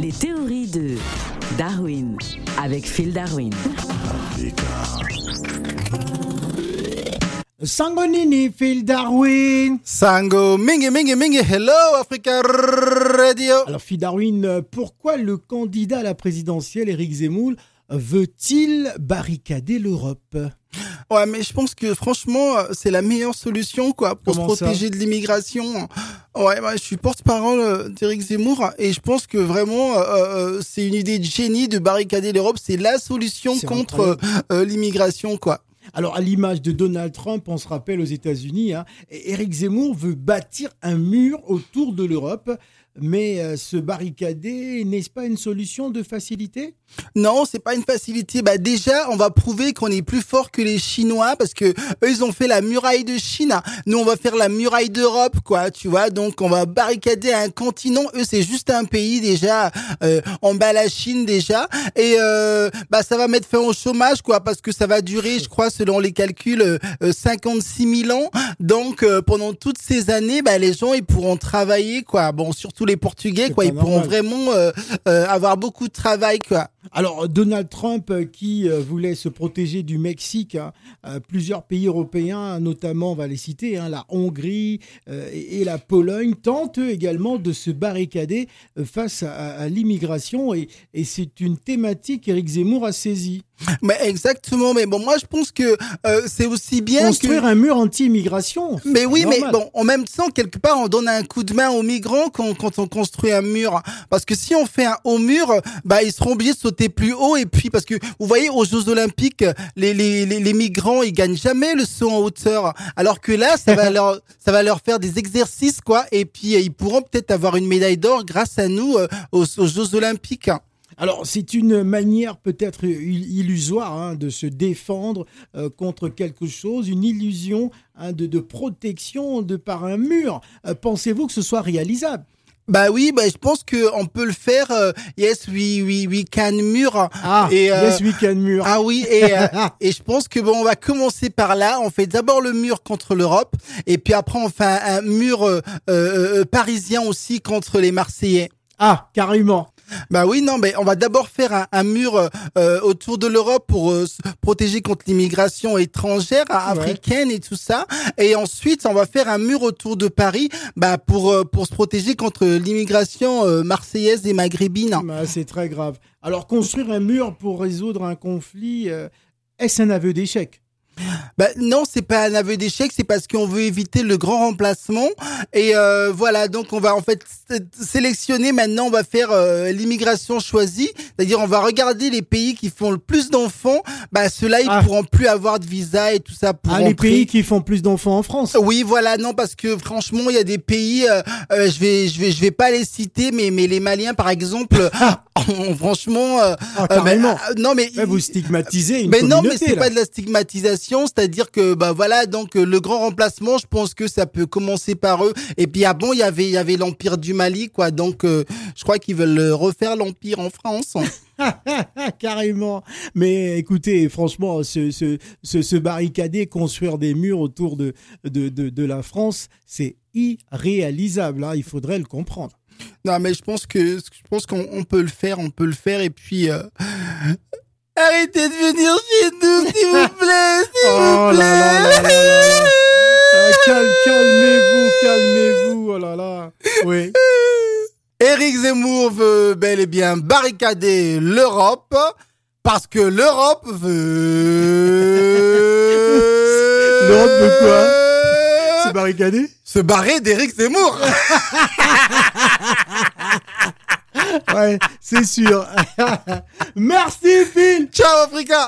Les théories de Darwin avec Phil Darwin. Sangonini, Phil Darwin. Sango, mingi, mingi, mingi, hello Africa Radio. Alors, Phil Darwin, pourquoi le candidat à la présidentielle, Éric Zemmour, veut-il barricader l'Europe? Ouais, mais je pense que franchement, euh, c'est la meilleure solution, quoi, pour Comment se protéger de l'immigration. Ouais, bah, je suis porte-parole euh, d'Éric Zemmour et je pense que vraiment, euh, euh, c'est une idée de génie de barricader l'Europe. C'est la solution contre euh, l'immigration, quoi. Alors, à l'image de Donald Trump, on se rappelle aux États-Unis, hein, Éric Zemmour veut bâtir un mur autour de l'Europe. Mais euh, se barricader, n'est-ce pas une solution de facilité? Non, c'est pas une facilité. Bah déjà, on va prouver qu'on est plus fort que les Chinois parce que eux ils ont fait la muraille de Chine. Nous on va faire la muraille d'Europe, quoi. Tu vois, donc on va barricader un continent. Eux c'est juste un pays déjà. Euh, on bat la Chine déjà et euh, bah ça va mettre fin au chômage, quoi, parce que ça va durer, je crois, selon les calculs, euh, euh, 56 000 ans. Donc euh, pendant toutes ces années, bah les gens ils pourront travailler, quoi. Bon, surtout les Portugais, quoi. Ils pourront vraiment euh, euh, avoir beaucoup de travail, quoi. Alors, Donald Trump, euh, qui euh, voulait se protéger du Mexique, hein, euh, plusieurs pays européens, notamment, on va les citer, hein, la Hongrie euh, et, et la Pologne, tentent également de se barricader face à, à l'immigration. Et, et c'est une thématique qu'Éric Zemmour a saisie. Mais exactement, mais bon, moi je pense que euh, c'est aussi bien Construire que... un mur anti-immigration. Mais oui, mais bon, en même temps, quelque part, on donne un coup de main aux migrants quand, quand on construit un mur. Parce que si on fait un haut mur, bah ils seront obligés de sauter plus haut. Et puis, parce que vous voyez, aux Jeux Olympiques, les, les, les, les migrants, ils gagnent jamais le saut en hauteur. Alors que là, ça va leur, ça va leur faire des exercices, quoi. Et puis, ils pourront peut-être avoir une médaille d'or grâce à nous euh, aux, aux Jeux Olympiques. Alors, c'est une manière peut-être il- illusoire hein, de se défendre euh, contre quelque chose, une illusion hein, de, de protection de par un mur. Euh, Pensez-vous que ce soit réalisable? Bah oui, bah je pense que on peut le faire. euh, yes, we, we, we can mur. Ah, Et, euh, yes, weekend mur. Ah oui, et, euh, et je pense que bon, on va commencer par là. On fait d'abord le mur contre l'Europe, et puis après on fait un, un mur euh, euh, euh, parisien aussi contre les Marseillais. Ah, carrément. Bah oui, non, mais on va d'abord faire un, un mur euh, euh, autour de l'Europe pour euh, se protéger contre l'immigration étrangère, africaine et tout ça. Et ensuite, on va faire un mur autour de Paris, bah pour euh, pour se protéger contre l'immigration marseillaise et maghrébine. Ah, c'est très grave. Alors, construire un mur pour résoudre un conflit, est-ce un aveu d'échec? Bah, non, c'est pas un aveu d'échec, c'est parce qu'on veut éviter le grand remplacement. Et euh, voilà, donc on va en fait sé- sélectionner. Maintenant, on va faire euh, l'immigration choisie, c'est-à-dire on va regarder les pays qui font le plus d'enfants. Bah ceux-là, ils Ah. pourront plus avoir de visa et tout ça pour Ah, les pays qui font plus d'enfants en France. Oui, voilà, non, parce que franchement, il y a des pays, euh, euh, je vais, je vais, je vais pas les citer, mais mais les Maliens, par exemple, ont- franchement, euh, Ah, bah, non mais Ouais, Vous stigmatisez une mais non, mais c'est pas de la stigmatisation, c'est-à-dire que bah voilà, donc euh, le grand remplacement, je pense que ça peut commencer par eux. Et puis ah bon, il y avait il y avait l'empire du Mali quoi, donc euh, je crois qu'ils veulent euh, refaire l'empire en France. Carrément. Mais écoutez, franchement, se, se, se, se barricader, construire des murs autour de, de, de, de la France, c'est irréalisable. hein. Il faudrait le comprendre. non, mais je pense que je pense qu'on on peut le faire, on peut le faire et puis euh, arrêtez de venir chez nous s'il vous plaît, s'il Oh vous plaît. Ah, cal- calmez-vous, calmez-vous. Oh là là. Oui. Éric Zemmour veut bel et bien barricader l'Europe parce que l'Europe veut. L'Europe veut quoi? Se barricader? Se barrer d'Éric Zemmour. Ouais, c'est sûr. Merci, Phil. Ciao Africa.